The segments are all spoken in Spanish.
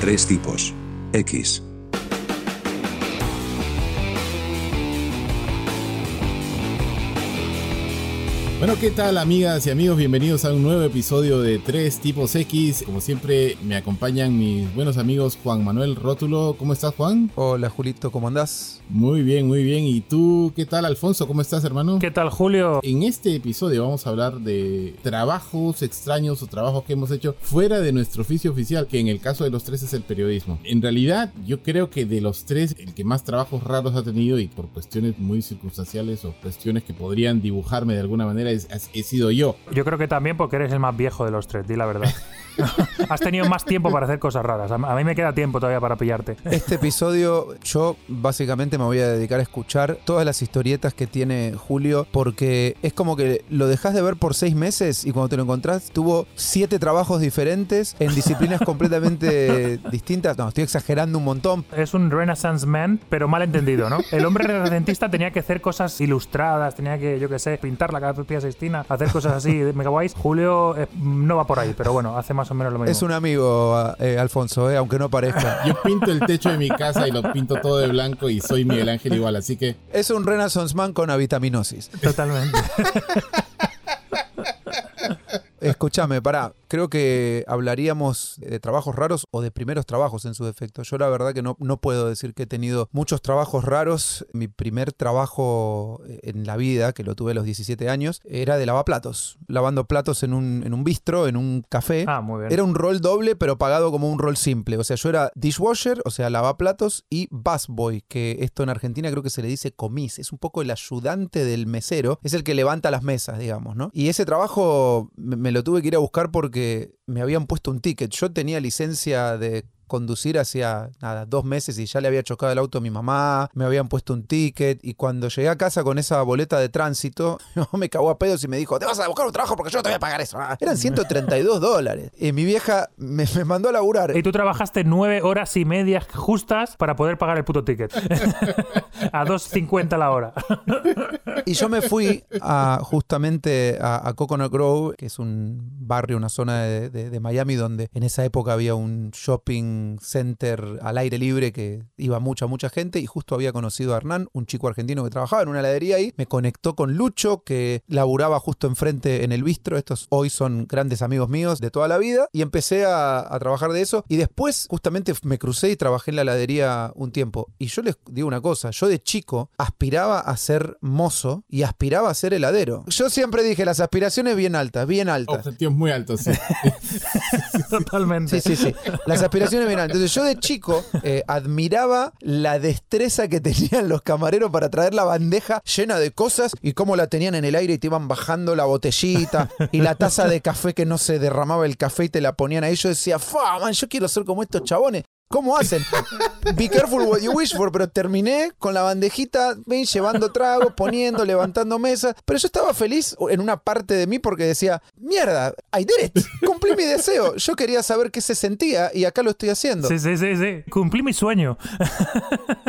Tres tipos. X. Bueno, ¿qué tal amigas y amigos? Bienvenidos a un nuevo episodio de Tres Tipos X. Como siempre me acompañan mis buenos amigos Juan Manuel Rótulo. ¿Cómo estás Juan? Hola Julito, ¿cómo andás? Muy bien, muy bien. ¿Y tú qué tal Alfonso? ¿Cómo estás hermano? ¿Qué tal Julio? En este episodio vamos a hablar de trabajos extraños o trabajos que hemos hecho fuera de nuestro oficio oficial, que en el caso de los tres es el periodismo. En realidad yo creo que de los tres el que más trabajos raros ha tenido y por cuestiones muy circunstanciales o cuestiones que podrían dibujarme de alguna manera he sido yo. Yo creo que también porque eres el más viejo de los tres, di la verdad. Has tenido más tiempo para hacer cosas raras. A mí me queda tiempo todavía para pillarte. Este episodio yo básicamente me voy a dedicar a escuchar todas las historietas que tiene Julio porque es como que lo dejas de ver por seis meses y cuando te lo encontrás tuvo siete trabajos diferentes en disciplinas completamente distintas. No, estoy exagerando un montón. Es un Renaissance Man, pero mal entendido, ¿no? El hombre renacentista tenía que hacer cosas ilustradas, tenía que, yo qué sé, pintar la capilla Sistina, hacer cosas así mega guays. Julio eh, no va por ahí, pero bueno, hace más es un amigo, eh, Alfonso, eh, aunque no parezca. Yo pinto el techo de mi casa y lo pinto todo de blanco y soy Miguel Ángel igual, así que... Es un Renaissance Man con avitaminosis. Totalmente. Escúchame, pará. Creo que hablaríamos de trabajos raros o de primeros trabajos en su defecto. Yo la verdad que no, no puedo decir que he tenido muchos trabajos raros. Mi primer trabajo en la vida, que lo tuve a los 17 años, era de lavaplatos. Lavando platos en un, en un bistro, en un café. Ah, muy bien. Era un rol doble, pero pagado como un rol simple. O sea, yo era dishwasher, o sea, lavaplatos, y busboy, que esto en Argentina creo que se le dice comis. Es un poco el ayudante del mesero. Es el que levanta las mesas, digamos, ¿no? Y ese trabajo me lo tuve que ir a buscar porque me habían puesto un ticket. Yo tenía licencia de conducir hacía nada, dos meses y ya le había chocado el auto a mi mamá, me habían puesto un ticket y cuando llegué a casa con esa boleta de tránsito, me cagó a pedos y me dijo, te vas a buscar un trabajo porque yo no te voy a pagar eso. Ah, eran 132 dólares. Y mi vieja me, mandó a laburar. Y tú trabajaste nueve horas y media justas para poder pagar el puto ticket. a 2.50 la hora. y yo me fui a, justamente a, Coconut Grove, que es un barrio, una zona de Miami donde en esa época había un shopping center al aire libre que iba mucha, mucha gente y justo había conocido a Hernán, un chico argentino que trabajaba en una heladería ahí, me conectó con Lucho que laburaba justo enfrente en el bistro, estos hoy son grandes amigos míos de toda la vida y empecé a, trabajar de eso y después justamente me crucé y trabajé en la heladería un tiempo y yo les digo una cosa, yo de chico aspiraba a ser mozo y aspiraba a ser heladero. Yo siempre dije las aspiraciones bien altas, bien altas. Objetivos muy altos, sí. Totalmente. Sí, sí, sí. Las aspiraciones entonces yo de chico eh, admiraba la destreza que tenían los camareros para traer la bandeja llena de cosas y cómo la tenían en el aire y te iban bajando la botellita y la taza de café que no se derramaba el café y te la ponían ahí. Yo decía, fa, man, yo quiero ser como estos chabones. ¿Cómo hacen? Be careful what you wish for, pero terminé con la bandejita, ven, llevando tragos, poniendo, levantando mesas. Pero yo estaba feliz en una parte de mí porque decía, mierda, I did it, cumplí mi deseo. Yo quería saber qué se sentía y acá lo estoy haciendo. Sí, sí, sí, sí. Cumplí mi sueño.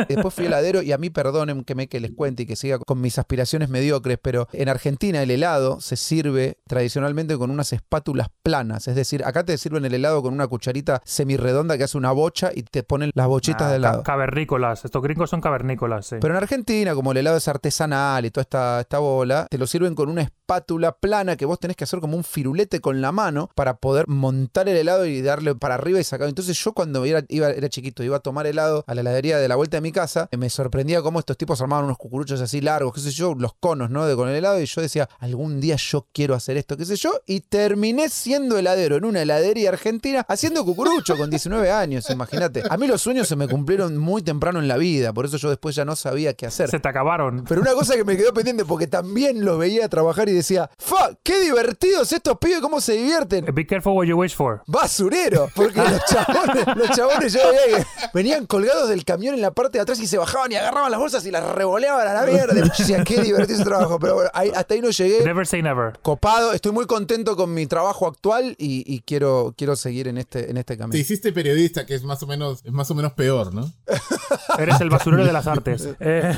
después fui heladero y a mí perdonen que me que les cuente y que siga con mis aspiraciones mediocres, pero en Argentina el helado se sirve tradicionalmente con unas espátulas planas. Es decir, acá te sirven el helado con una cucharita semirredonda que hace una bocha y te ponen las bochitas de helado. Cavernícolas, estos gringos son cavernícolas, sí. Pero en Argentina, como el helado es artesanal y toda esta, esta bola, te lo sirven con una espátula plana que vos tenés que hacer como un firulete con la mano para poder montar el helado y darle para arriba y sacar. Entonces yo cuando era, iba, era chiquito, iba a tomar helado a la heladería de la vuelta de mi casa, me sorprendía cómo estos tipos armaban unos cucuruchos así largos, qué sé yo, los conos, ¿no? De con el helado y yo decía, algún día yo quiero hacer esto, qué sé yo, y terminé siendo heladero en una heladería argentina haciendo cucurucho con 19 años, imagínate. A mí los sueños se me cumplieron muy temprano en la vida, por eso yo después ya no sabía qué hacer. Se te acabaron. Pero una cosa que me quedó pendiente, porque también los veía trabajar y decía, ¡fa! ¡Qué divertidos estos pibes! ¿Cómo se divierten? Be careful what you wish for. ¡Basurero! Porque los chabones, los chabones yo veía que venían colgados del camión en la parte de atrás y se bajaban y agarraban las bolsas y las revoleaban a la mierda. Yo decía, qué divertido ese trabajo. Pero bueno, hasta ahí no llegué. Never say never. Copado, estoy muy contento con mi trabajo actual y, quiero, quiero seguir en este, en este camino. Te hiciste periodista, que es más o menos, es más o menos peor, ¿no? Eres el basurero de las artes. Eh.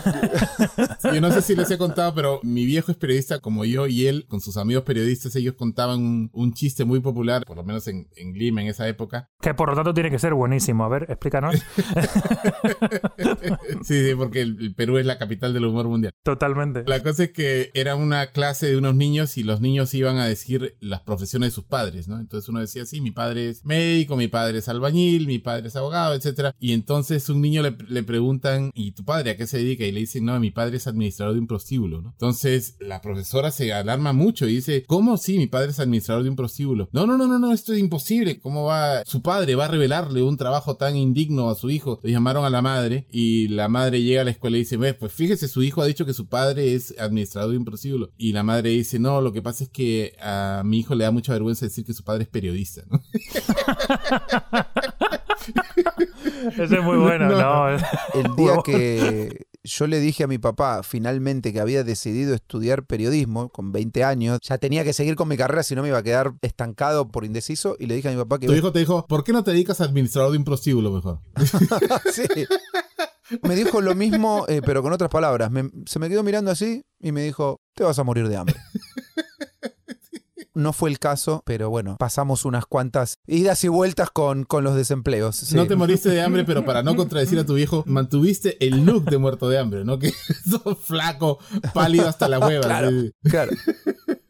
Yo no sé si les he contado, pero mi viejo es periodista como yo y él, con sus amigos periodistas, ellos contaban un, chiste muy popular, por lo menos en, en Lima en esa época, Que por lo tanto tiene que ser buenísimo. A ver, explícanos. sí, sí, porque el, el Perú es la capital del humor mundial. Totalmente. La cosa es que era una clase de unos niños y los niños iban a decir las profesiones de sus padres, ¿no? Entonces uno decía, sí, mi padre es médico, mi padre es albañil, mi padre es abogado, etc. Y entonces un niño le, le preguntan, ¿y tu padre a qué se dedica? Y le dicen, no, mi padre es administrador de un prostíbulo. Entonces la profesora se alarma mucho y dice, ¿cómo sí? Mi padre es administrador de un prostíbulo. No, no, no, no, no, esto es imposible. ¿Cómo va? Su padre va a revelarle un trabajo tan indigno a su hijo. Le llamaron a la madre y la madre llega a la escuela y dice, "Ve, pues fíjese, su hijo ha dicho que su padre es administrador de un prostíbulo. Y la madre dice, no, lo que pasa es que a mi hijo le da mucha vergüenza decir que su padre es periodista, ¿no? Ese es muy bueno, No. ¿no? El día que yo le dije a mi papá finalmente que había decidido estudiar periodismo con 20 años, ya tenía que seguir con mi carrera si no me iba a quedar estancado por indeciso y le dije a mi papá que Tu hijo te dijo, ¿por qué no te dedicas a administrador de un prostíbulo mejor? Sí. Me dijo lo mismo, eh, pero con otras palabras. Me- se me quedó mirando así y me dijo, te vas a morir de hambre. No fue el caso, pero bueno, pasamos unas cuantas idas y vueltas con, con los desempleos. sí. No te moriste de hambre, pero para no contradecir a tu viejo, mantuviste el look de muerto de hambre, ¿no? Que sos flaco, pálido hasta la hueva. Claro. sí. Claro.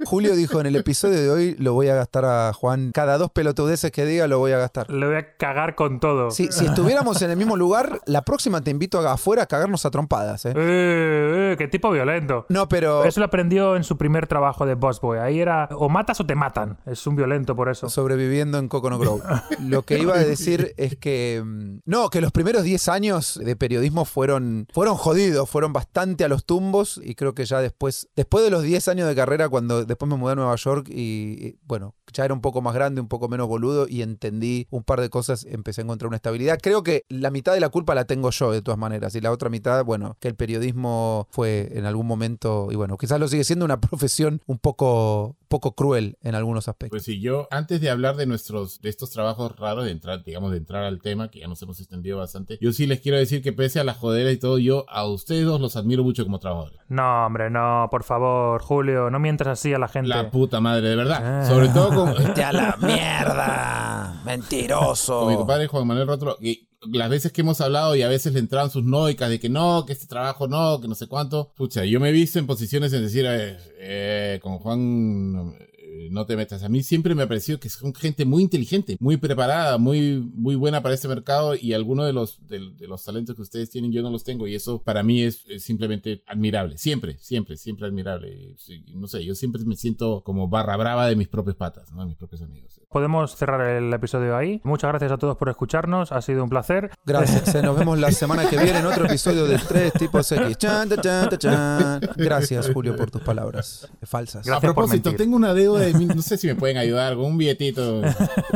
Julio dijo en el episodio de hoy lo voy a gastar a Juan. Cada dos pelotudeces que diga lo voy a gastar. Le voy a cagar con todo. Sí, si estuviéramos en el mismo lugar, la próxima te invito a afuera a cagarnos a trompadas, ¿eh? Eh, eh, qué tipo violento. No, pero Eso lo aprendió en su primer trabajo de Boss Boy. Ahí era o matas o te matan. Es un violento por eso. sobreviviendo en Coconut Grove. Lo que iba a decir es que mm, no, que los primeros 10 años de periodismo fueron fueron jodidos, fueron bastante a los tumbos y creo que ya después después de los 10 años de carrera cuando después me mudé a Nueva York y, bueno, ya era un poco más grande, un poco menos boludo y entendí un par de cosas, empecé a encontrar una estabilidad. Creo que la mitad de la culpa la tengo yo de todas maneras y la otra mitad, bueno, que el periodismo fue en algún momento y bueno, quizás lo sigue siendo una profesión un poco poco cruel en algunos aspectos. Pues sí, yo, antes de hablar de nuestros, de estos trabajos raros, de entrar, digamos, de entrar al tema, que ya nos hemos extendido bastante, yo sí les quiero decir que pese a la jodera y todo, yo a ustedes dos los admiro mucho como trabajadores. No, hombre, no, por favor, Julio, no mientas así a la gente. La puta madre, de verdad. Ah. Sobre todo con, ¡Vete a la mierda! ¡Mentiroso! con mi compadre Juan Manuel y las veces que hemos hablado y a veces le entraban sus noicas de que no, que este trabajo no, que no sé cuánto. Pucha, yo me he visto en posiciones en decir, eh, eh, con Juan no, te metas. A mí siempre me ha parecido que son gente muy inteligente, muy preparada, muy, muy buena para este mercado y algunos de los, de, de los talentos que ustedes tienen yo no los tengo y eso para mí es, es simplemente admirable. Siempre, siempre, siempre admirable. Sí, No sé, yo siempre me siento como barra brava de mis propias patas, ¿no? de mis propios amigos. Podemos cerrar el episodio ahí. Muchas gracias a todos por escucharnos. Ha sido un placer. Gracias, eh, nos vemos la semana que viene en otro episodio de Tres Tipos X. Chan, ta, chan, ta, chan. Gracias, Julio, por tus palabras falsas. Gracias. A propósito, tengo una deuda de no sé si me pueden ayudar con un billetito.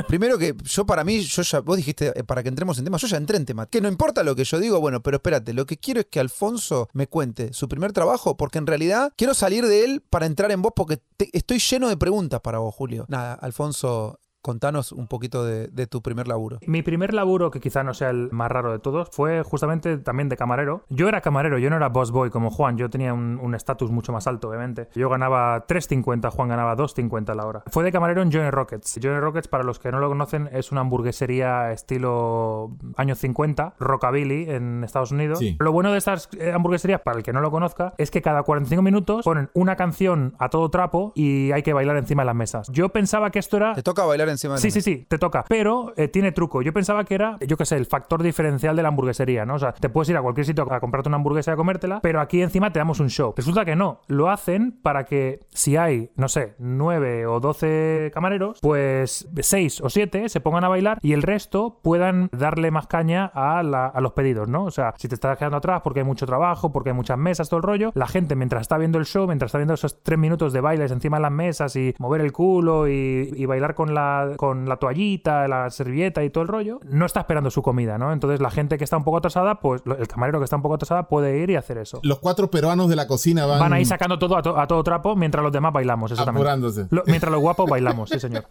Primero que yo para mí, yo ya, vos dijiste eh, para que entremos en tema, yo ya entré en tema. Que no importa lo que yo digo, bueno, pero espérate, lo que quiero es que Alfonso me cuente su primer trabajo, porque en realidad quiero salir de él para entrar en vos, porque te- estoy lleno de preguntas para vos, Julio. Nada, Alfonso, contanos un poquito de, de tu primer laburo. Mi primer laburo, que quizá no sea el más raro de todos, fue justamente también de camarero. Yo era camarero, yo no era boss boy como Juan, yo tenía un estatus mucho más alto, obviamente. Yo ganaba 3.50, Juan ganaba 2.50 la hora. Fue de camarero en Johnny Rockets. Johnny Rockets, para los que no lo conocen, es una hamburguesería estilo años 50, rockabilly en Estados Unidos. Sí. Lo bueno de estas eh, hamburgueserías, para el que no lo conozca, es que cada 45 minutos ponen una canción a todo trapo y hay que bailar encima de las mesas. Yo pensaba que esto era Te toca bailar encima de Sí, sí, sí, te toca. Pero eh, tiene truco. Yo pensaba que era, yo qué sé, el factor diferencial de la hamburguesería, ¿no? O sea, te puedes ir a cualquier sitio a comprarte una hamburguesa y a comértela, pero aquí encima te damos un show. Resulta que no. Lo hacen para que si hay, no sé, 9 o 12 camareros, pues 6 o 7 se pongan a bailar y el resto puedan darle más caña a, la- a los pedidos, ¿no? O sea, si te estás quedando atrás porque hay mucho trabajo, porque hay muchas mesas, todo el rollo, la gente mientras está viendo el show, mientras está viendo esos 3 minutos de bailes encima de las mesas y mover el culo y, y bailar con la, con la toallita, la servilleta y todo el rollo, no está esperando su comida, ¿no? Entonces la gente que está un poco atrasada, pues el camarero que está un poco atrasada puede ir y hacer eso. Los cuatro peruanos de la cocina van, Van ahí sacando todo a, to- a todo trapo mientras los demás bailamos, exactamente. Lo- mientras los guapos bailamos, sí, señor.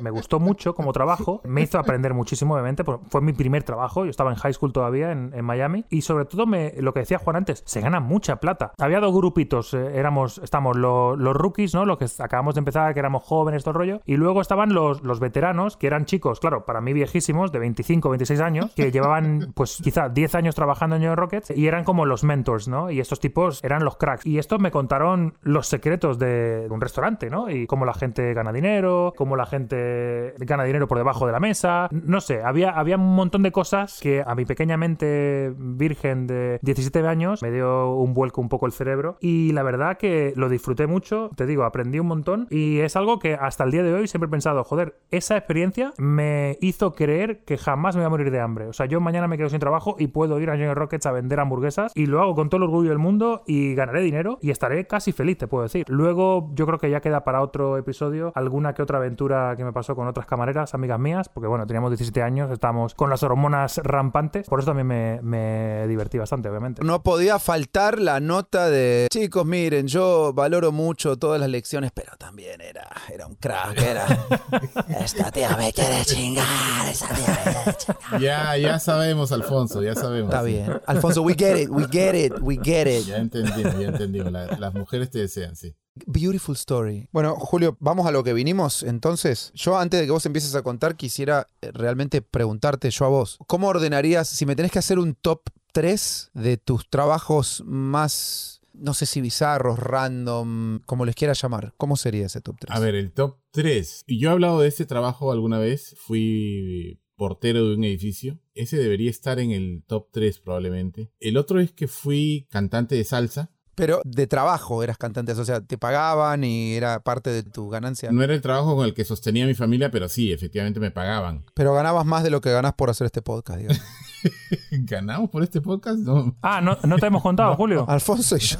Me gustó mucho como trabajo, me hizo aprender muchísimo, obviamente, porque fue mi primer trabajo, yo estaba en high school todavía en, en Miami, y sobre todo me, lo que decía Juan antes, se gana mucha plata. Había dos grupitos, eh, éramos, estamos lo- los rookies, ¿no? Los que acabamos de empezar, que éramos jóvenes, todo el rollo, y luego estaban los, los, los veteranos, que eran chicos, claro, para mí viejísimos, de 25, 26 años, que llevaban pues quizá 10 años trabajando en New Rockets y eran como los mentors, ¿no? Y estos tipos eran los cracks. Y estos me contaron los secretos de un restaurante, ¿no? Y cómo la gente gana dinero, cómo la gente gana dinero por debajo de la mesa. No sé, había, había un montón de cosas que a mi pequeña mente virgen de 17 años me dio un vuelco un poco el cerebro. Y la verdad que lo disfruté mucho, te digo, aprendí un montón y es algo que hasta el día de hoy siempre he pensado, joder, esa experiencia me hizo creer que jamás me voy a morir de hambre. O sea, yo mañana me quedo sin trabajo y puedo ir a Junior Rockets a vender hamburguesas y lo hago con todo el orgullo del mundo y ganaré dinero y estaré casi feliz, te puedo decir. Luego yo creo que ya queda para otro episodio alguna que otra aventura que me pasó con otras camareras, amigas mías, porque bueno, teníamos 17 años, estábamos con las hormonas rampantes, por eso también me, me divertí bastante, obviamente. No podía faltar la nota de chicos, miren, yo valoro mucho todas las lecciones, pero también era, era un crack, era. Esta tía me quiere chingar, esta tía me quiere chingar. Ya, ya sabemos, Alfonso, ya sabemos. Está bien. Alfonso, we get it, we get it, we get it. Ya entendimos, ya entendimos. La- las mujeres te desean, sí. Beautiful story. Bueno, Julio, vamos a lo que vinimos. Entonces, yo antes de que vos empieces a contar, quisiera eh, realmente preguntarte yo a vos. ¿Cómo ordenarías, si me tenés que hacer un top 3 de tus trabajos más, no sé si bizarros, random, como les quieras llamar? ¿Cómo sería ese top 3? A ver, el top 3. Y yo he hablado de ese trabajo alguna vez. Fui portero de un edificio. Ese debería estar en el top 3 probablemente. El otro es que fui cantante de salsa. Pero de trabajo eras cantante, o sea, te pagaban y era parte de tu ganancia. No era el trabajo con el que sostenía mi familia, pero sí, efectivamente me pagaban. Pero ganabas más de lo que ganás por hacer este podcast, digamos. ¿Ganamos por este podcast? No. Ah, ¿no, no te hemos contado, Julio? Alfonso y yo,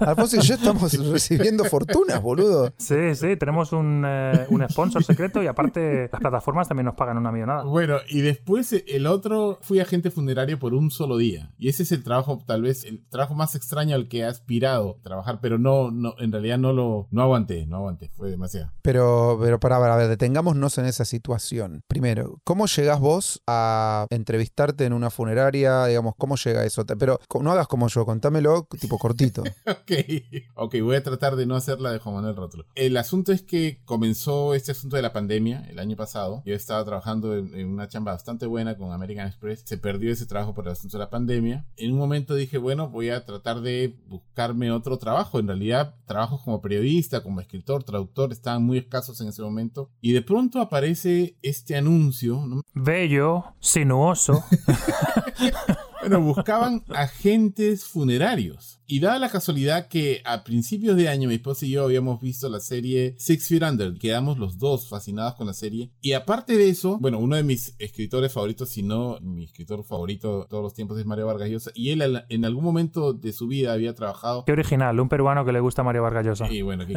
Alfonso y yo estamos recibiendo fortunas, boludo. Sí, sí, tenemos un, eh, un sponsor secreto y aparte las plataformas también nos pagan una millonada. Bueno, y después eh, el otro, fui agente funerario por un solo día. Y ese es el trabajo, tal vez, el trabajo más extraño al que he aspirado a trabajar, pero no, no, en realidad no lo, no aguanté, no aguanté, fue demasiado. Pero, pero para, para, a ver, detengámonos en esa situación. Primero, ¿cómo llegás vos a entrevistarte en una funeraria? Digamos, ¿cómo llega eso? Pero no hagas como yo, contámelo tipo cortito. Ok, ok, voy a tratar de no hacerla de Juan Manuel Rótulo. El asunto es que comenzó este asunto de la pandemia el año pasado. Yo estaba trabajando en, en una chamba bastante buena con American Express. Se perdió ese trabajo por el asunto de la pandemia. En un momento dije, bueno, voy a tratar de buscarme otro trabajo. En realidad, trabajos como periodista, como escritor, traductor, estaban muy escasos en ese momento. Y de pronto aparece este anuncio, ¿no? Bello, sinuoso. Bueno, buscaban agentes funerarios. Y dada la casualidad que a principios de año mi esposa y yo habíamos visto la serie Six Feet Under, quedamos los dos fascinados con la serie. Y aparte de eso, bueno, uno de mis escritores favoritos, si no mi escritor favorito de todos los tiempos es Mario Vargas Llosa. Y él en algún momento de su vida había trabajado Qué original, un peruano que le gusta a Mario Vargas Llosa. y bueno, ¿qué?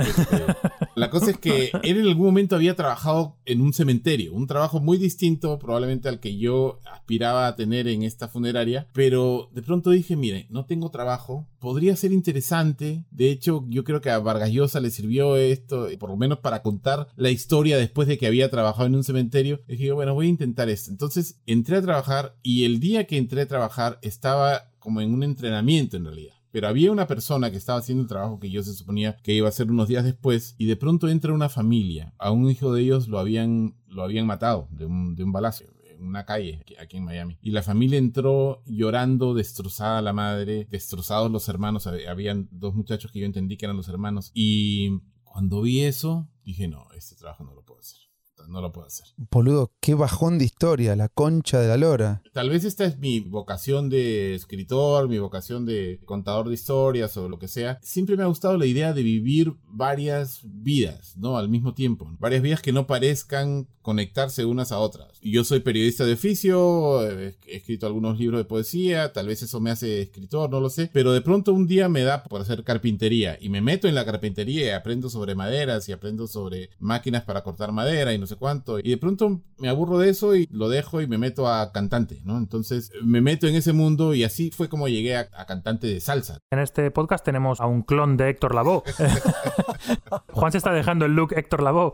La cosa es que él en algún momento había trabajado en un cementerio, un trabajo muy distinto probablemente al que yo aspiraba a tener en esta funeraria, pero de pronto dije, mire, no tengo trabajo, podría ser interesante, de hecho yo creo que a Vargas Llosa le sirvió esto, eh, por lo menos para contar la historia después de que había trabajado en un cementerio, dije, bueno, voy a intentar esto. Entonces entré a trabajar y el día que entré a trabajar estaba como en un entrenamiento en realidad. Pero había una persona que estaba haciendo el trabajo que yo se suponía que iba a hacer unos días después y de pronto entra una familia. A un hijo de ellos lo habían, lo habían matado de un, de un balazo en una calle aquí- en Miami. Y la familia entró llorando, destrozada la madre, destrozados los hermanos. Hab- Habían dos muchachos que yo entendí que eran los hermanos. Y cuando vi eso, dije, no, este trabajo no lo puedo hacer. No lo puedo hacer. Boludo, qué bajón de historia, la concha de la lora. Tal vez esta es mi vocación de escritor, mi vocación de contador de historias o lo que sea. Siempre me ha gustado la idea de vivir varias vidas, ¿no? Al mismo tiempo. Varias vidas que no parezcan conectarse unas a otras. Yo soy periodista de oficio, he he escrito algunos libros de poesía, tal vez eso me hace escritor, no lo sé. Pero de pronto un día me da por hacer carpintería y me meto en la carpintería y aprendo sobre maderas y aprendo sobre máquinas para cortar madera y no sé cuánto. Y de pronto me aburro de eso y lo dejo y me meto a cantante. ¿no? Entonces me meto en ese mundo y así fue como llegué a, a cantante de salsa. En este podcast tenemos a un clon de Héctor Lavoe. Juan se está dejando el look Héctor Lavoe.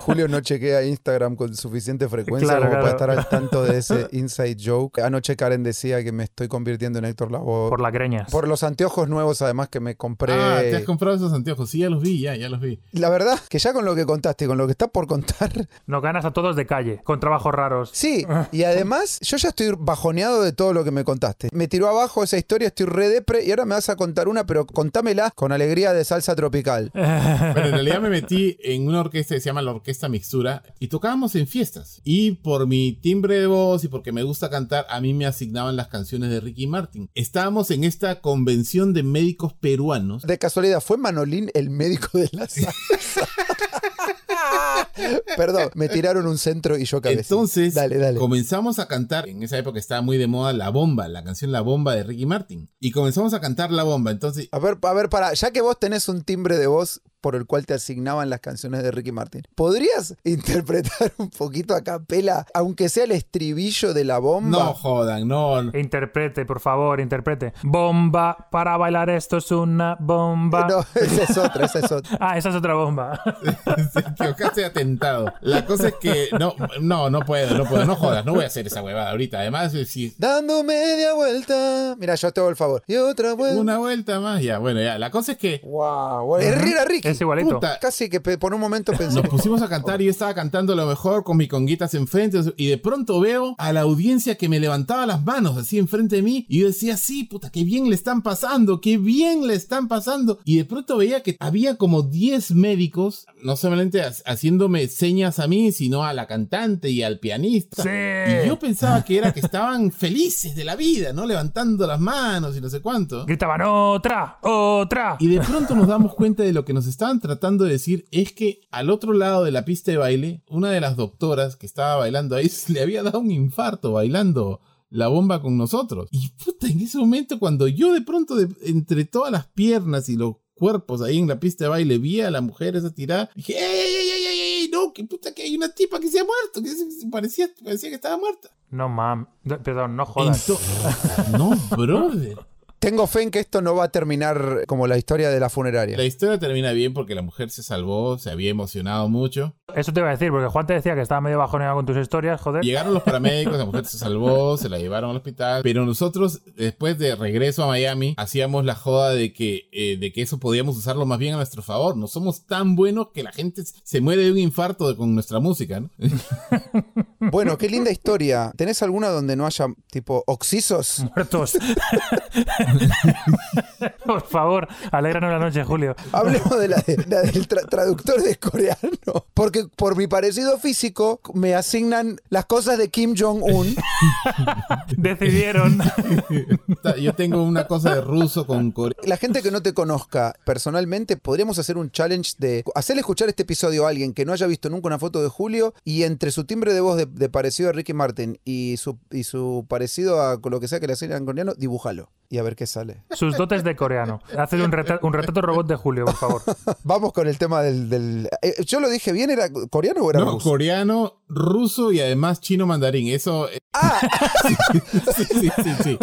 Julio no chequea Instagram con suficiente frecuencia Claro, como para estar al tanto de ese inside joke. Anoche Karen decía que me estoy convirtiendo en Héctor Lavoe. Por las greñas. Por los anteojos nuevos, además, que me compré. Ah, te has comprado esos anteojos. Sí, ya los vi, ya, ya los vi. La verdad, que ya con lo que contaste y con lo que está por contar, Nos ganas a todos de calle, con trabajos raros. sí. Y además, yo ya estoy bajoneado de todo lo que me contaste. Me tiró abajo esa historia, estoy re depre y ahora me vas a contar una, pero contámela con alegría de salsa tropical. Pero en realidad me metí en una orquesta que se llama la Orquesta Mixtura y tocábamos en fiestas. Y por mi timbre de voz y porque me gusta cantar, a mí me asignaban las canciones de Ricky Martin. Estábamos en esta convención de médicos peruanos. De casualidad, ¿fue Manolín el médico de la salsa? Perdón, me tiraron un centro y yo cabeza. Entonces dale, dale. comenzamos a cantar, en esa época estaba muy de moda La Bomba, la canción La Bomba de Ricky Martin. Y comenzamos a cantar La Bomba, entonces A ver, a ver, para, ya que vos tenés un timbre de voz por el cual te asignaban las canciones de Ricky Martin, ¿podrías interpretar un poquito a capela, aunque sea el estribillo de la bomba? no jodan, no. Interprete, por favor, interprete. Bomba, para bailar esto es una bomba. No, esa es otra, esa es otra. Ah, esa es otra bomba. Se equivocaste de atentado. La cosa es que no, no, no puedo, no puedo, no jodas, no voy a hacer esa huevada ahorita. Además, si Dando media vuelta. Mira, yo te hago el favor. Y otra vuelta. una vuelta más, ya, bueno, ya. La cosa es que Wow, Herrera Ricky. Es igualito. puta, Casi que por un momento pensé. nos pusimos a cantar y yo estaba cantando lo mejor con mis conguitas enfrente y de pronto veo a la audiencia que me levantaba las manos así enfrente de mí y yo decía, sí, puta, qué bien le están pasando, qué bien le están pasando. Y de pronto veía que había como 10 médicos, no solamente ha- haciéndome señas a mí, sino a la cantante y al pianista. Sí. Y yo pensaba que era que estaban felices de la vida, ¿no? Levantando las manos y no sé cuánto. Gritaban otra, otra. Y de pronto nos damos cuenta de lo que nos estaban tratando de decir es que al otro lado de la pista de baile, una de las doctoras que estaba bailando ahí le había dado un infarto bailando la bomba con nosotros. Y puta, en ese momento cuando yo de pronto de- entre todas las piernas y los cuerpos ahí en la pista de baile vi a la mujer esa tirada, dije, ¡ey, ey, ey, ey, ey, ey! No, que puta que hay una tipa que se ha muerto, que se- parecía, parecía que estaba muerta. No, mam. No, Perdón, no jodas. No, brother. Tengo fe en que esto no va a terminar como la historia de la funeraria. La historia termina bien porque la mujer se salvó, se había emocionado mucho. Eso te iba a decir, porque Juan te decía que estaba medio bajoneado con tus historias, joder. Llegaron los paramédicos, la mujer se salvó, se la llevaron al hospital, pero nosotros después de regreso a Miami hacíamos la joda de que, eh, de que eso podíamos usarlo más bien a nuestro favor. No somos tan buenos que la gente se muere de un infarto de- con nuestra música, ¿no? Bueno, qué linda historia. ¿Tenés alguna donde no haya tipo oxisos? Muertos. Por favor, alégranos la noche, Julio. Hablemos de la, de- la del tra- traductor de coreano. Porque por mi parecido físico me asignan las cosas de Kim Jong-un. Decidieron. Yo tengo una cosa de ruso con coreano. La gente que no te conozca personalmente, podríamos hacer un challenge de hacerle escuchar este episodio a alguien que no haya visto nunca una foto de Julio y entre su timbre de voz de, de parecido a Ricky Martin y su, y su parecido a lo que sea que le asignan en coreano, dibújalo y a ver qué sale. Sus dotes de coreano. Haced un, retra- un retrato robot de Julio, por favor. Vamos con el tema del... del- eh, yo lo dije bien, ¿era coreano o era No, ruso? coreano, ruso y además chino mandarín. Eso. eh, sí, sí, sí, sí.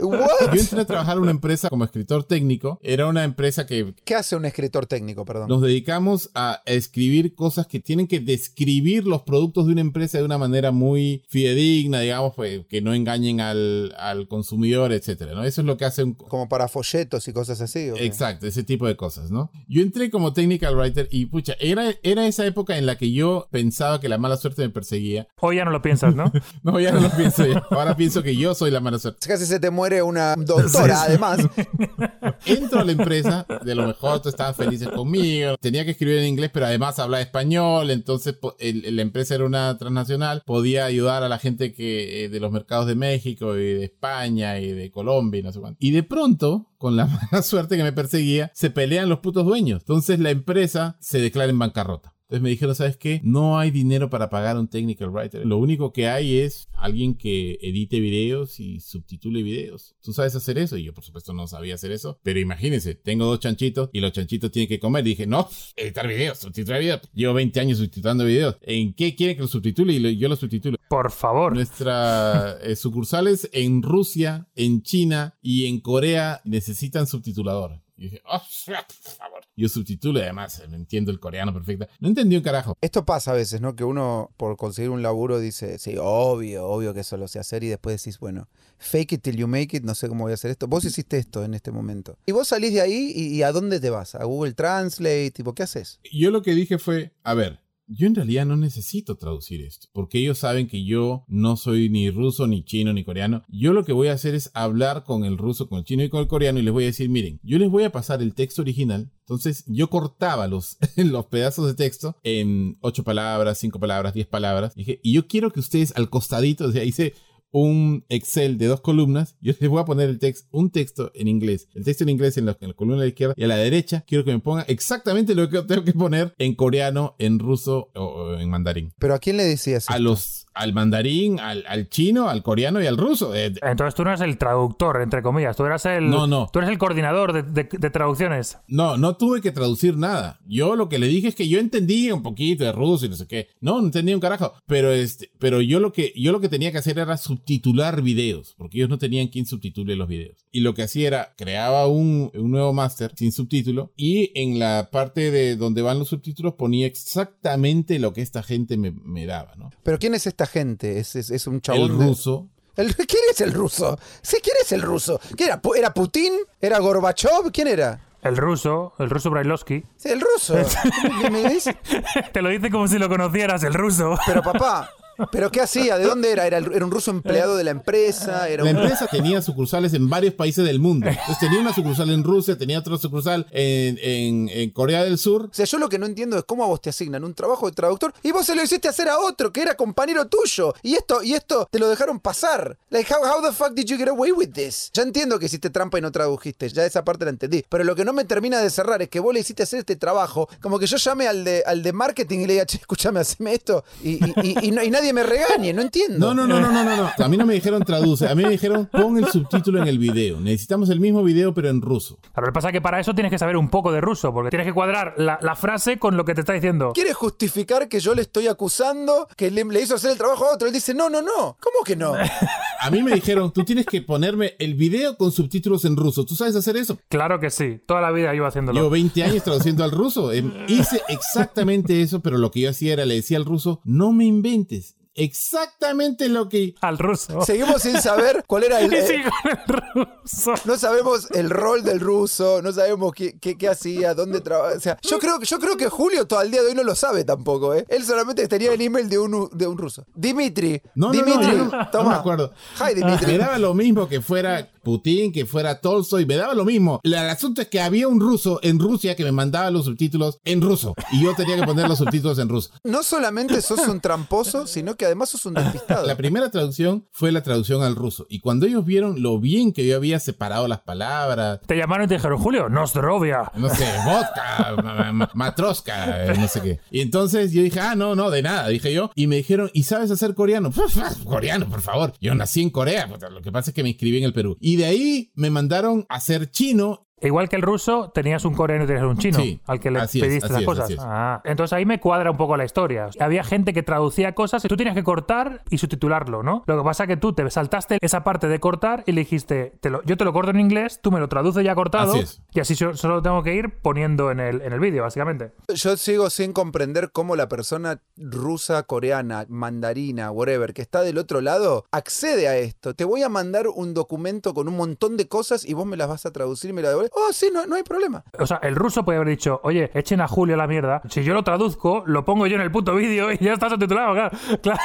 What? Yo entré a trabajar en una empresa como escritor técnico. Era una empresa que ¿Qué hace un escritor técnico, perdón? Nos dedicamos a escribir cosas que tienen que describir los productos de una empresa de una manera muy fidedigna, digamos, pues, que no engañen al, al consumidor, etcétera, ¿no? Eso es lo que hace un... Como para folletos y cosas así. Exacto, ese tipo de cosas, ¿no? Yo entré como technical writer y, pucha, era, era esa época en la que yo pensaba que la mala suerte me perseguía. Hoy ya no lo piensas, ¿no? No, ya no lo pienso ya. Ahora pienso que yo soy la mala suerte. Casi se te muere una doctora, además. Entro a la empresa, de lo mejor todos estaban felices conmigo, tenía que escribir en inglés, pero además hablaba español, entonces el- la empresa era una transnacional, podía ayudar a la gente que eh, de los mercados de México y de España y de Colombia y no sé cuánto. Y de pronto, con la mala suerte que me perseguía, se pelean los putos dueños. Entonces la empresa se declara en bancarrota. Entonces me dijeron, ¿sabes qué? No hay dinero para pagar a un technical writer. Lo único que hay es alguien que edite videos y subtitule videos. ¿Tú sabes hacer eso? Y yo, por supuesto, no sabía hacer eso. Pero imagínense, tengo dos chanchitos y los chanchitos tienen que comer. Y dije, no, editar videos, subtitular videos. Llevo 20 años subtitulando videos. ¿En qué quieren que los subtitule? Y yo los subtitulo. Por favor. Nuestras eh, sucursales en Rusia, en China y en Corea necesitan subtitulador. Y dije, oh, por favor. Yo subtitulo y además me entiendo el coreano perfecto. No entendí un carajo. Esto pasa a veces, ¿no? Que uno por conseguir un laburo dice, sí, obvio, obvio que eso lo sé hacer y después decís, bueno, fake it till you make it, no sé cómo voy a hacer esto. Vos hiciste esto en este momento. Y vos salís de ahí y, y ¿a dónde te vas? ¿A Google Translate? Tipo, ¿qué haces? Yo lo que dije fue, a ver, yo en realidad no necesito traducir esto, porque ellos saben que yo no soy ni ruso, ni chino, ni coreano. Yo lo que voy a hacer es hablar con el ruso, con el chino y con el coreano y les voy a decir, miren, yo les voy a pasar el texto original. Entonces yo cortaba los, los pedazos de texto en ocho palabras, cinco palabras, diez palabras. Dije, y yo quiero que ustedes al costadito, o sea, hice un Excel de dos columnas, yo les voy a poner el texto, un texto en inglés, el texto en inglés en la, en la, columna de la izquierda y a la derecha quiero que me ponga exactamente lo que tengo que poner en coreano, en ruso o, o en mandarín. ¿Pero a quién le decías? A esto? los al mandarín, al, al, chino, al coreano y al ruso. Eh, Entonces tú no eres el traductor, entre comillas, tú eras el. No, no. Tú eres el coordinador de, de, de, traducciones. No, no tuve que traducir nada. Yo lo que le dije es que yo entendía un poquito de ruso y no sé qué. No, no entendía un carajo. Pero este, pero yo lo que yo lo que tenía que hacer era subtitular videos, porque ellos no tenían quien subtitule los videos. Y lo que hacía era creaba un, un nuevo máster sin subtítulo y en la parte de donde van los subtítulos ponía exactamente lo que esta gente me, me daba, ¿no? Pero quién es esta gente? Es, es, es un chabón. El ruso. De... ¿El, ¿Quién es el ruso? Sí, ¿quién es el ruso? ¿Quién era? ¿Era Putin? ¿Era Gorbachev? ¿Quién era? El ruso, el ruso Brailovsky. Sí, el ruso. ¿Qué me dice? Te lo dice como si lo conocieras, el ruso. Pero papá, ¿Pero qué hacía? ¿De dónde era? ¿Era, era un ruso empleado de la empresa? Era la un... empresa tenía sucursales en varios países del mundo. Entonces tenía una sucursal en Rusia, tenía otra sucursal en, en, en, Corea del Sur. O sea, yo lo que no entiendo es cómo a vos te asignan un trabajo de traductor y vos se lo hiciste hacer a otro que era compañero tuyo. Y esto, y esto te lo dejaron pasar. Like, how, how the fuck did you get away with this? Ya entiendo que hiciste trampa y no tradujiste. Ya esa parte la entendí. Pero lo que no me termina de cerrar es que vos le hiciste hacer este trabajo. Como que yo llame al de, al de marketing y le diga, che, escúchame, haceme esto. Y, y, y, y, no, y nadie me regañe, no entiendo. No, no, no, no, no, no, no. A mí no me dijeron traduce, a mí me dijeron pon el subtítulo en el video. Necesitamos el mismo video pero en ruso. Pero lo que pasa es que para eso tienes que saber un poco de ruso, porque tienes que cuadrar la, la frase con lo que te está diciendo. ¿Quieres justificar que yo le estoy acusando que le, le, hizo hacer el trabajo a otro? Él dice, no, no, no. ¿Cómo que no? A mí me dijeron, tú tienes que ponerme el video con subtítulos en ruso. ¿Tú sabes hacer eso? Claro que sí. Toda la vida iba haciéndolo. Llevo 20 años traduciendo al ruso. Hice exactamente eso, pero lo que yo hacía era, le decía al ruso, no me inventes exactamente lo que... Al ruso. Seguimos sin saber cuál era el... Sí, con el ruso. No sabemos el rol del ruso, no sabemos qué, qué, qué hacía, dónde trabajaba. O sea, yo creo, yo creo que Julio todo el día de hoy no lo sabe tampoco, ¿eh? Él solamente tenía el email de un, de un ruso. Dimitri. No, Dimitri, no, no, no, toma. no me acuerdo. Hi, Dimitri. Me daba lo mismo que fuera Putin, que fuera Tolstoy, me daba lo mismo. El asunto es que había un ruso en Rusia que me mandaba los subtítulos en ruso y yo tenía que poner los subtítulos en ruso. No solamente sos un tramposo, sino que además sos un despistado. La primera traducción fue la traducción al ruso y cuando ellos vieron lo bien que yo había separado las palabras. Te llamaron y te dijeron, Julio, Nostrovia. No sé, vodka, ma ma matroska, no sé qué. Y entonces yo dije, ah, no, no, de nada, dije yo. Y me dijeron, ¿y sabes hacer coreano? coreano, por favor. Yo nací en Corea, lo que pasa es que me inscribí en el Perú. Y de ahí me mandaron a hacer chino Igual que el ruso, tenías un coreano y tenías un chino sí, al que le así pediste es, cosas. es. Ah, entonces ahí me cuadra un poco la historia. Había gente que traducía cosas y tú tenías que cortar y subtitularlo, ¿no? Lo que pasa es que tú te saltaste esa parte de cortar y le dijiste, te lo, yo te lo corto en inglés, tú me lo traduces ya cortado así es. y así yo solo tengo que ir poniendo en el, en el vídeo, básicamente. Yo sigo sin comprender cómo la persona rusa, coreana, mandarina, whatever, que está del otro lado, accede a esto. Te voy a mandar un documento con un montón de cosas y vos me las vas a traducir y me las devuelves. Oh, sí, no, no hay problema. O sea, el ruso puede haber dicho, oye, echen a Julio la mierda. Si yo lo traduzco, lo pongo yo en el puto vídeo y ya está subtitulado, claro. Claro.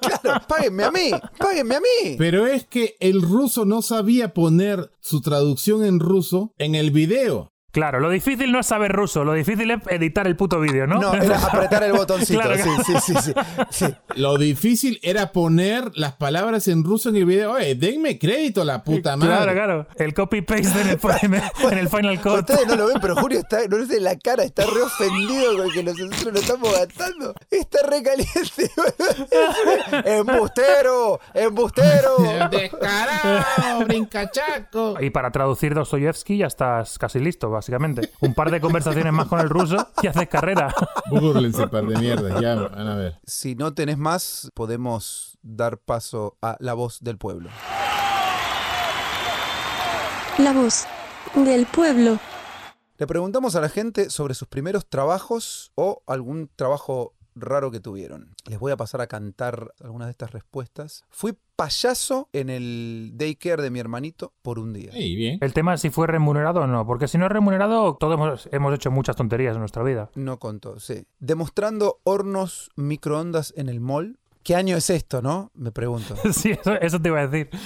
claro, páguenme a mí, páguenme a mí. Pero es que el ruso no sabía poner su traducción en ruso en el video. Claro, lo difícil no es saber ruso, lo difícil es editar el puto vídeo, ¿no? No, era apretar el botoncito, Claro, sí, sí, sí, sí, sí. Lo difícil era poner las palabras en ruso en el video. Oye, denme crédito, la puta madre. Claro, claro. El copy-paste en, el- en el- en el Final Cut. Ustedes no lo ven, pero Julio está, no sé la cara, está re ofendido con que nosotros lo estamos gastando. Está re caliente. embustero, embustero. Descarado, brincachaco. Y para traducir Dostoyevsky ya estás casi listo, básicamente. Un par de conversaciones más con el ruso y haces carrera. Búrlense, par de mierda, ya van a ver. Si no tenés más, podemos dar paso a la voz del pueblo. La voz del pueblo. Le preguntamos a la gente sobre sus primeros trabajos o algún trabajo raro que tuvieron. Les voy a pasar a cantar algunas de estas respuestas. Fui payaso en el daycare de mi hermanito por un día. Bien. El tema es si fue remunerado o no, porque si no es remunerado, todos hemos, hemos hecho muchas tonterías en nuestra vida. No contó, sí. Demostrando hornos microondas en el mall. ¿Qué año es esto, no? Me pregunto. Sí, eso, eso te iba a decir.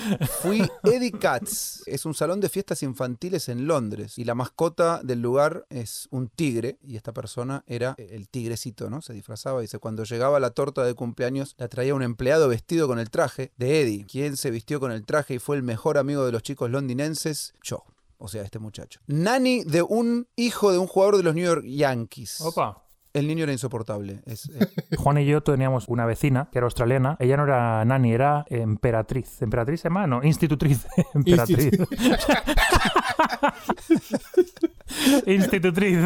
Fui Eddie Katz. Es un salón de fiestas infantiles en Londres. Y la mascota del lugar es un tigre. Y esta persona era el tigrecito, ¿no? Se disfrazaba. Dice, cuando llegaba la torta de cumpleaños, la traía un empleado vestido con el traje de Eddie. ¿Quién se vistió con el traje y fue el mejor amigo de los chicos londinenses? Yo. O sea, este muchacho. Nani de un hijo de un jugador de los New York Yankees. Opa. El niño era insoportable. Es, eh, Juan y yo teníamos una vecina que era australiana. Ella no era nani, era emperatriz. ¿Emperatriz se llama? No, institutriz. Emperatriz. institutriz.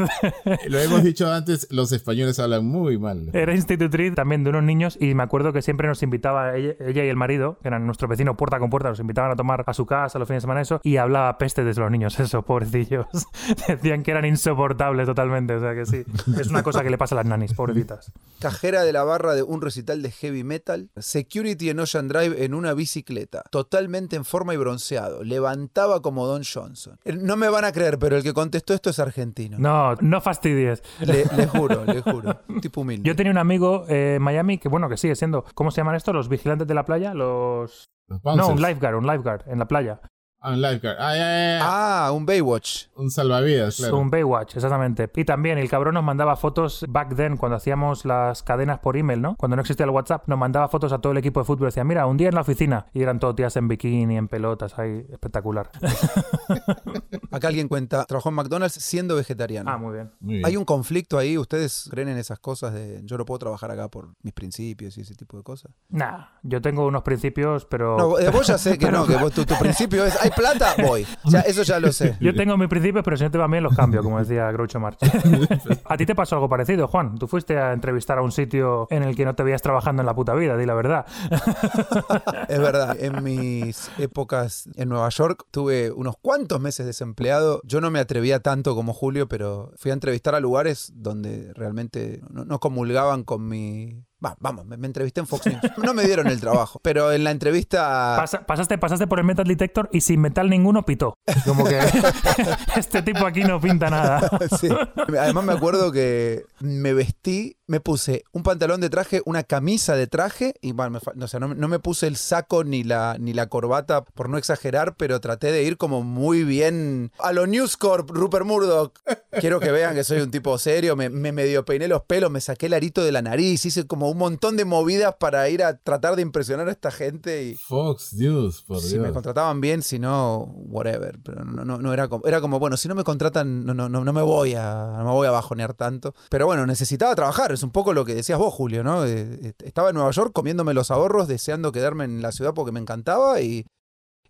Lo hemos dicho antes, los españoles hablan muy mal. Era institutriz también de unos niños y me acuerdo que siempre nos invitaba ella, ella y el marido, que eran nuestros vecinos puerta con puerta, nos invitaban a tomar a su casa los fines de semana eso y hablaba peste de los niños, eso, pobrecillos. Decían que eran insoportables totalmente, o sea que sí. Es una cosa que le pasa a las nanis, pobrecitas. cajera de la barra de un recital de heavy metal, security en Ocean Drive en una bicicleta, totalmente en forma y bronceado, levantaba como Don Johnson. Eh, No me van a creer, pero el que contestó esto es argentino. No, no fastidies. Le, le juro, le juro. Tipo humilde. Yo tenía un amigo eh, en Miami que, bueno, que sigue siendo, ¿cómo se llaman estos? Los vigilantes de la playa, los... Los No, un lifeguard, un lifeguard en la playa. Ah, un lifeguard. Ah. Ah, un Baywatch. Un salvavidas, claro. Un Baywatch, exactamente. Y también el cabrón nos mandaba fotos back then, cuando hacíamos las cadenas por email, ¿no? Cuando no existía el WhatsApp, nos mandaba fotos a todo el equipo de fútbol. Decía, mira, un día en la oficina. Y eran todos tías en bikini, en pelotas, ahí, espectacular. Acá alguien cuenta, trabajó en McDonald's siendo vegetariano. ah, muy bien. Muy bien. ¿Hay un conflicto ahí? ¿Ustedes creen en esas cosas de yo no puedo trabajar acá por mis principios y ese tipo de cosas? Nah, yo tengo unos principios, pero... No, eh, vos ya sé que no, que vos- tu, tu principio es hay plata, voy. Ya, eso ya lo sé. Yo tengo mis principios, pero si no te van bien los cambio, como decía Groucho Marx. ¿A ti te pasó algo parecido, Juan? Tú fuiste a entrevistar a un sitio en el que no te veías trabajando en la puta vida, di la verdad. Es verdad, en mis épocas en Nueva York tuve unos cuantos meses desempleado. Yo no me atrevía tanto como Julio, pero fui a entrevistar a lugares donde realmente no, no comulgaban con mi... Va, vamos, me, me entrevisté en Fox News. No me dieron el trabajo, pero en la entrevista... Pasa- pasaste, pasaste por el metal detector y sin metal ninguno pitó. Como que este tipo aquí no pinta nada. Sí. Además me acuerdo que me vestí, me puse un pantalón de traje, una camisa de traje y bueno, me o sea, no, no me puse el saco ni la, ni la corbata por no exagerar, pero traté de ir como muy bien a lo News Corp, Rupert Murdoch. Quiero que vean que soy un tipo serio, me, me medio peiné los pelos, me saqué el arito de la nariz, hice como un montón de movidas para ir a tratar de impresionar a esta gente y Fox News, por si Dios. me contrataban bien, si no, whatever. Pero no, no, no era como, era como, bueno, si no me contratan, no, no, no, no me voy a, no me voy a bajonear tanto. Pero bueno, necesitaba trabajar, es un poco lo que decías vos, Julio, ¿no? Eh, eh, Estaba en Nueva York comiéndome los ahorros, deseando quedarme en la ciudad porque me encantaba y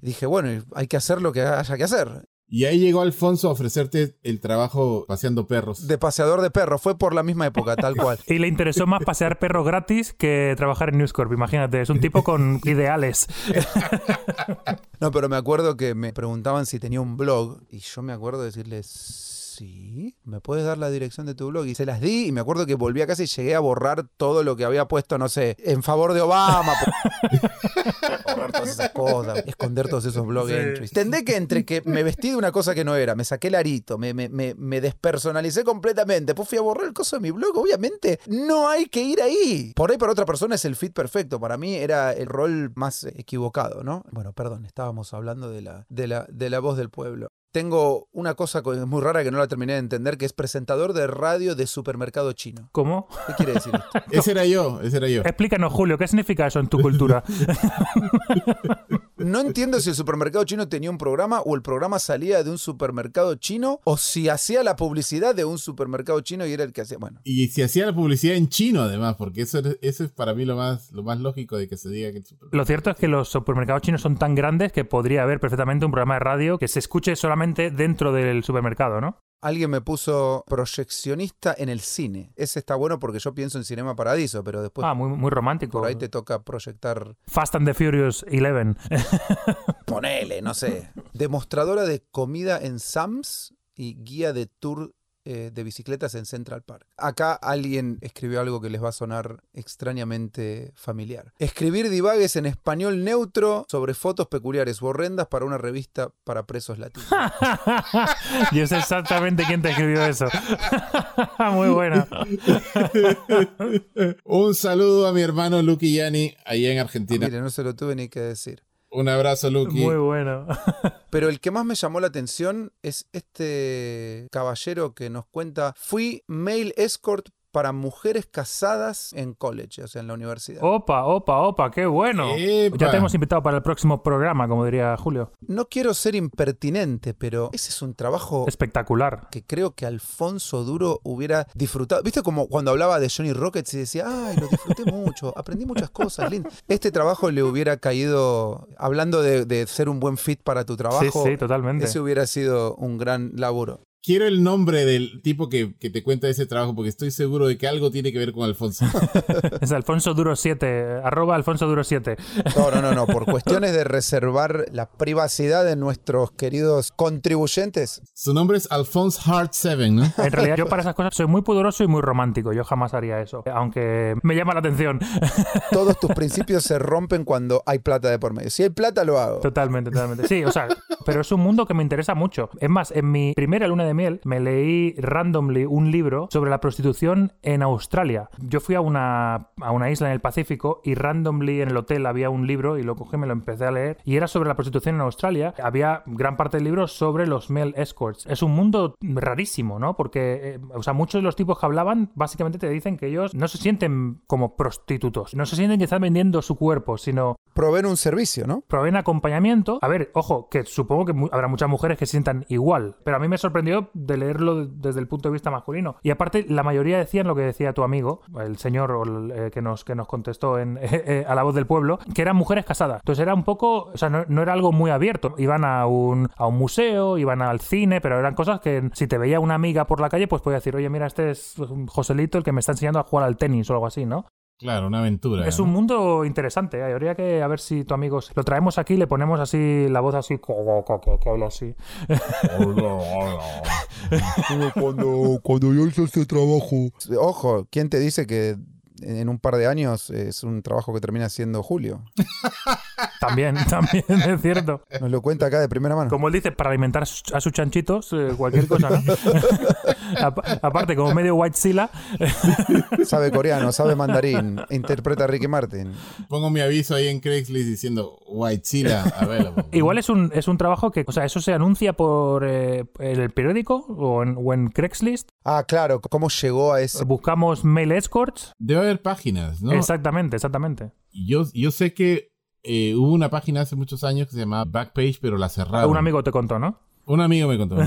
dije, bueno, hay que hacer lo que haya que hacer. Y ahí llegó Alfonso a ofrecerte el trabajo paseando perros. De paseador de perros, fue por la misma época, tal cual. Y le interesó más pasear perros gratis que trabajar en News Corp, imagínate. Es un tipo con ideales. No, pero me acuerdo que me preguntaban si tenía un blog y yo me acuerdo de decirles, sí, ¿me puedes dar la dirección de tu blog? Y se las di y me acuerdo que volví a casa y llegué a borrar todo lo que había puesto, no sé, en favor de Obama. borrar todas esas cosas, esconder todos esos blog Sí. entries. Entendé que entre que me vestí de una cosa que no era, me saqué el arito, me, me, me, me despersonalicé completamente, después fui a borrar el coso de mi blog, obviamente no hay que ir ahí. Por ahí para otra persona es el fit perfecto, para mí era el rol más equivocado, ¿no? Bueno, perdón, estábamos hablando de la, de la, de la voz del pueblo. Tengo una cosa co- muy rara que no la terminé de entender, que es presentador de radio de supermercado chino. ¿Cómo? ¿Qué quiere decir esto? Ese era yo, ese era yo. Explícanos, Julio, ¿qué significa eso en tu cultura? No entiendo si el supermercado chino tenía un programa o el programa salía de un supermercado chino o si hacía la publicidad de un supermercado chino y era el que hacía. Bueno, Y se hacía la publicidad en chino además, porque eso, es- eso es para mí lo más, lo más lógico de que se diga que el Lo cierto es que los supermercados chinos son tan grandes que podría haber perfectamente un programa de radio que se escuche solamente dentro del supermercado, ¿no? Alguien me puso proyeccionista en el cine. Ese está bueno porque yo pienso en Cinema Paradiso, pero después Ah, muy, muy romántico. por ahí te toca proyectar, Fast and the Furious 11. ponele, no sé. Demostradora de comida en Sams y guía de tour eh, de bicicletas en Central Park. Acá alguien escribió algo que les va a sonar extrañamente familiar. Escribir divagues en español neutro sobre fotos peculiares o horrendas para una revista para presos latinos. Yo sé exactamente quién te escribió eso. muy bueno. Un saludo a mi hermano Lucky Yani, allá en Argentina. Mire, no se lo tuve ni que decir. Un abrazo, Lucky. Muy bueno. Pero el que más me llamó la atención es este caballero que nos cuenta, fui mail escort para mujeres casadas en college, o sea, en la universidad. Opa, opa, opa, qué bueno. Epa. Ya te hemos invitado para el próximo programa, como diría Julio. No quiero ser impertinente, pero ese es un trabajo Espectacular. que creo que Alfonso Duro hubiera disfrutado. ¿Viste como cuando hablaba de Johnny Rockets y decía, ay, lo disfruté mucho, aprendí muchas cosas, lindo? Este trabajo le hubiera caído, hablando de, de ser un buen fit para tu trabajo, sí, sí, totalmente. ese hubiera sido un gran laburo. Quiero el nombre del tipo que, que te cuenta ese trabajo porque estoy seguro de que algo tiene que ver con Alfonso. Es Alfonso Duro 7, arroba Alfonso Duro 7. No, no, no, no, por cuestiones de reservar la privacidad de nuestros queridos contribuyentes. Su nombre es Alphonse Hart 7, ¿no? En realidad, yo para esas cosas soy muy pudoroso y muy romántico. Yo jamás haría eso. Aunque me llama la atención. Todos tus principios se rompen cuando hay plata de por medio. Si hay plata, lo hago. Totalmente, totalmente. Sí, o sea, pero es un mundo que me interesa mucho. Es más, en mi primera luna de miel me leí randomly un libro sobre la prostitución en Australia. Yo fui a una, a una isla en el Pacífico y randomly en el hotel había un libro y lo cogí, me lo empecé a leer y era sobre la prostitución en Australia. Había gran parte del libro sobre los male escorts. Es un mundo rarísimo, ¿no? Porque, eh, o sea, muchos de los tipos que hablaban básicamente te dicen que ellos no se sienten como prostitutos, no se sienten que están vendiendo su cuerpo, sino Proveen un servicio, ¿no? proveen acompañamiento. A ver, ojo, que supongo que mu- habrá muchas mujeres que se sientan igual, pero a mí me sorprendió de leerlo desde el punto de vista masculino. Y aparte, la mayoría decían lo que decía tu amigo, el señor eh, que, nos, que nos contestó en, eh, a la voz del pueblo, que eran mujeres casadas. Entonces era un poco, o sea, no, no era algo muy abierto. Iban a un, a un museo, iban al cine, pero eran cosas que si te veía una amiga por la calle, pues podía decir, oye, mira, este es Joselito el que me está enseñando a jugar al tenis o algo así, ¿no? Claro, una aventura. Es ¿no? un mundo interesante. ¿eh? Habría que a ver si tu amigo lo traemos aquí, le ponemos así la voz así que habla así. Cuando, cuando yo hice este trabajo. Ojo, ¿quién te dice que en un par de años es un trabajo que termina siendo Julio? También, también es cierto. Nos lo cuenta acá de primera mano. Como él dice, para alimentar a sus, a chanchitos, eh, cualquier cosa, Aparte, como medio white sila, Sabe coreano, sabe mandarín, interpreta a Ricky Martin. Pongo mi aviso ahí en Craigslist diciendo Whitechila available. igual es un, es un trabajo que, o sea, eso se anuncia por eh, en el periódico o en, o en Craigslist. Ah, claro, ¿cómo llegó a ese? Buscamos mail escorts. Debe haber páginas, ¿no? Exactamente, exactamente. Yo, yo sé que eh, hubo una página hace muchos años que se llamaba Backpage, pero la cerraron. Un amigo te contó, ¿no? Un amigo me contó.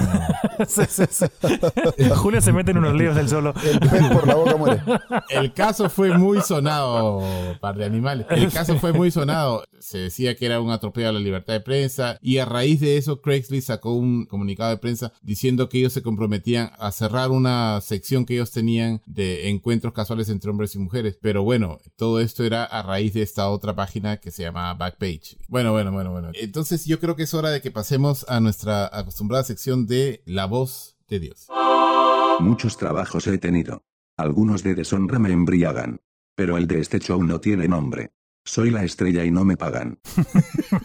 Sí, sí, sí. Julio se mete en unos líos del solo. El pez por la boca muere. El caso fue muy sonado, par de animales. El caso fue muy sonado. Se decía que era un atropello a la libertad de prensa y a raíz de eso Craigslist sacó un comunicado de prensa diciendo que ellos se comprometían a cerrar una sección que ellos tenían de encuentros casuales entre hombres y mujeres. Pero bueno, todo esto era a raíz de esta otra página que se llama Backpage. Bueno, bueno, bueno, bueno. Entonces yo creo que es hora de que pasemos a nuestra acostumbrada sección de La voz de Dios. Muchos trabajos he tenido. Algunos de deshonra me embriagan. Pero el de este show no tiene nombre. Soy la estrella y no me pagan.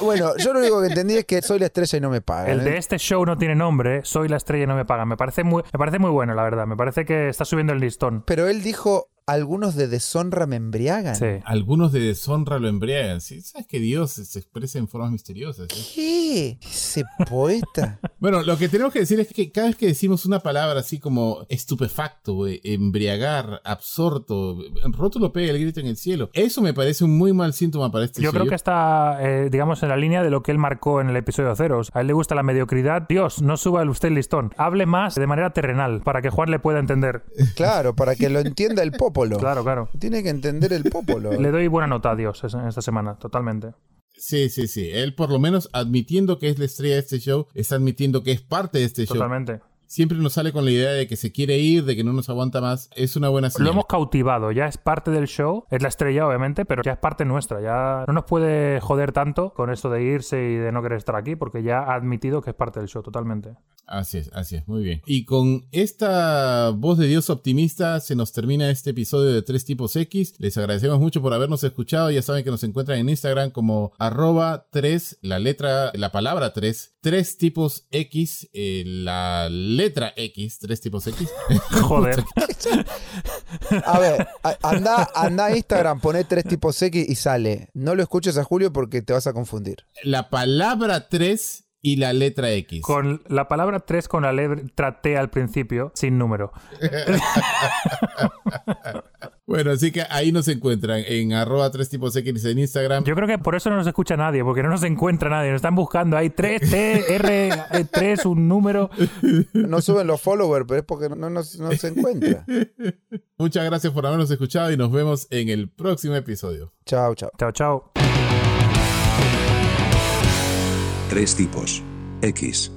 Bueno, yo lo único que entendí es que soy la estrella y no me pagan. El de ¿eh? este show no tiene nombre, soy la estrella y no me pagan. Me parece muy, me parece muy bueno, la verdad. Me parece que está subiendo el listón. Pero él dijo, algunos de deshonra me embriagan. Sí. Algunos de deshonra lo embriagan. ¿sí? ¿Sabes que Dios se expresa en formas misteriosas? ¿sí? ¿Qué? Ese poeta. Bueno, lo que tenemos que decir es que cada vez que decimos una palabra así como estupefacto, eh, embriagar, absorto, rótulo pega el grito en el cielo, eso me parece un muy mal síntoma para este Yo show. creo que está, eh, digamos, en la línea de lo que él marcó en el episodio cero. A él le gusta la mediocridad. Dios, no suba usted el listón. Hable más de manera terrenal para que Juan le pueda entender. Claro, para que lo entienda el popolo. Claro, claro. Tiene que entender el popolo. Le doy buena nota a Dios es- esta semana, totalmente. Sí, sí, sí. Él por lo menos admitiendo que es la estrella de este show, está admitiendo que es parte de este show. Totalmente. siempre nos sale con la idea de que se quiere ir, de que no nos aguanta más. Es una buena señal. Lo hemos cautivado, ya es parte del show, es la estrella obviamente, pero ya es parte nuestra, ya no nos puede joder tanto con esto de irse y de no querer estar aquí, porque ya ha admitido que es parte del show totalmente. Así es, así es, muy bien. Y con esta voz de Dios optimista se nos termina este episodio de Tres Tipos X. Les agradecemos mucho por habernos escuchado. Ya saben que nos encuentran en Instagram como arroba 3, la letra, la palabra 3, 3 tipos X, eh, la letra X, 3 tipos X. Joder. A ver, anda, anda a Instagram, poné tres tipos X y sale. No lo escuches a Julio porque te vas a confundir. la palabra 3 y la letra X. Con la palabra 3 con la letra T al principio, sin número. Bueno, así que ahí nos encuentran en arroba 3 tipos X en Instagram. Yo creo que por eso no nos escucha nadie, porque no nos encuentra nadie. Nos están buscando ahí 3, T, R, 3, un número. No suben los followers, pero es porque no, no, no se encuentra. Muchas gracias por habernos escuchado y nos vemos en el próximo episodio. Chao, chao. Chao, chao. Tres tipos. X.